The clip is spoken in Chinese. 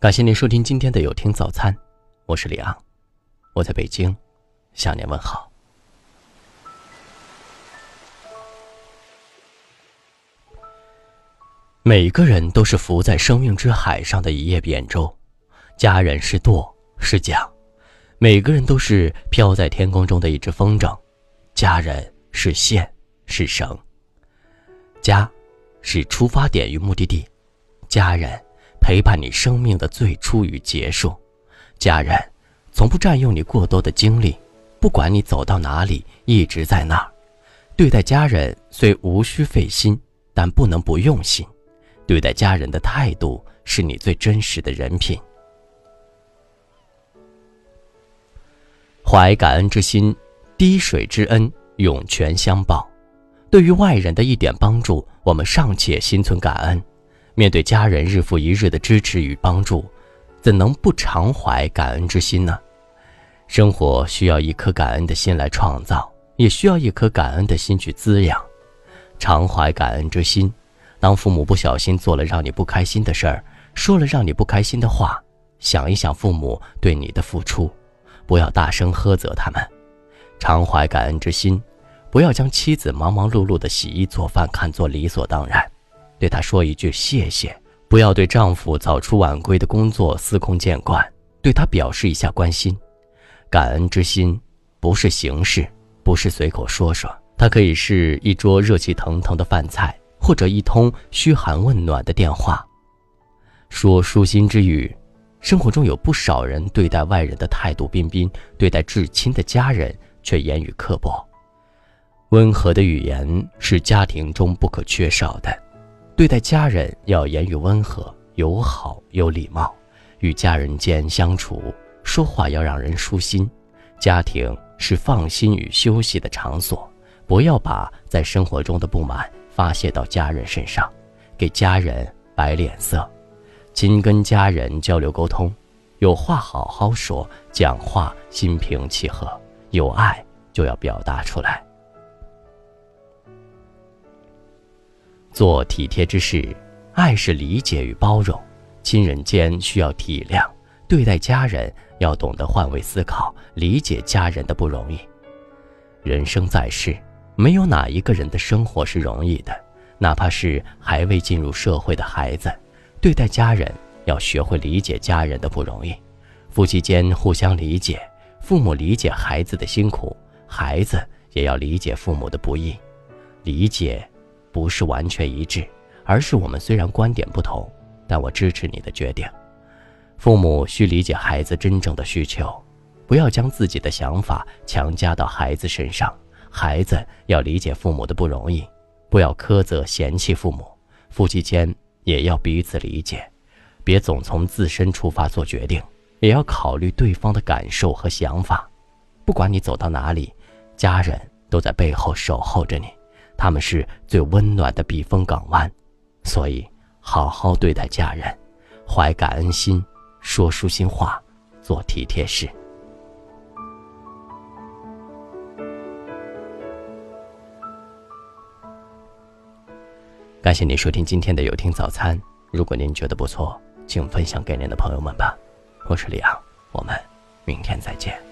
感谢您收听今天的有听早餐，我是李昂，我在北京向您问好。每个人都是浮在生命之海上的一叶扁舟，家人是舵是桨；每个人都是飘在天空中的一只风筝，家人是线是绳。家，是出发点与目的地，家人。陪伴你生命的最初与结束，家人从不占用你过多的精力，不管你走到哪里，一直在那儿。对待家人虽无需费心，但不能不用心。对待家人的态度是你最真实的人品。怀感恩之心，滴水之恩，涌泉相报。对于外人的一点帮助，我们尚且心存感恩。面对家人日复一日的支持与帮助，怎能不常怀感恩之心呢？生活需要一颗感恩的心来创造，也需要一颗感恩的心去滋养。常怀感恩之心，当父母不小心做了让你不开心的事儿，说了让你不开心的话，想一想父母对你的付出，不要大声呵责他们。常怀感恩之心，不要将妻子忙忙碌碌的洗衣做饭看作理所当然。对他说一句谢谢，不要对丈夫早出晚归的工作司空见惯，对他表示一下关心。感恩之心不是形式，不是随口说说，它可以是一桌热气腾腾的饭菜，或者一通嘘寒问暖的电话。说舒心之语，生活中有不少人对待外人的态度彬彬，对待至亲的家人却言语刻薄。温和的语言是家庭中不可缺少的。对待家人要言语温和、友好、有礼貌，与家人间相处说话要让人舒心。家庭是放心与休息的场所，不要把在生活中的不满发泄到家人身上，给家人摆脸色。勤跟家人交流沟通，有话好好说，讲话心平气和，有爱就要表达出来。做体贴之事，爱是理解与包容，亲人间需要体谅，对待家人要懂得换位思考，理解家人的不容易。人生在世，没有哪一个人的生活是容易的，哪怕是还未进入社会的孩子，对待家人要学会理解家人的不容易。夫妻间互相理解，父母理解孩子的辛苦，孩子也要理解父母的不易，理解。不是完全一致，而是我们虽然观点不同，但我支持你的决定。父母需理解孩子真正的需求，不要将自己的想法强加到孩子身上。孩子要理解父母的不容易，不要苛责嫌弃父母。夫妻间也要彼此理解，别总从自身出发做决定，也要考虑对方的感受和想法。不管你走到哪里，家人都在背后守候着你。他们是最温暖的避风港湾，所以好好对待家人，怀感恩心，说舒心话，做体贴事。感谢您收听今天的有听早餐。如果您觉得不错，请分享给您的朋友们吧。我是李昂，我们明天再见。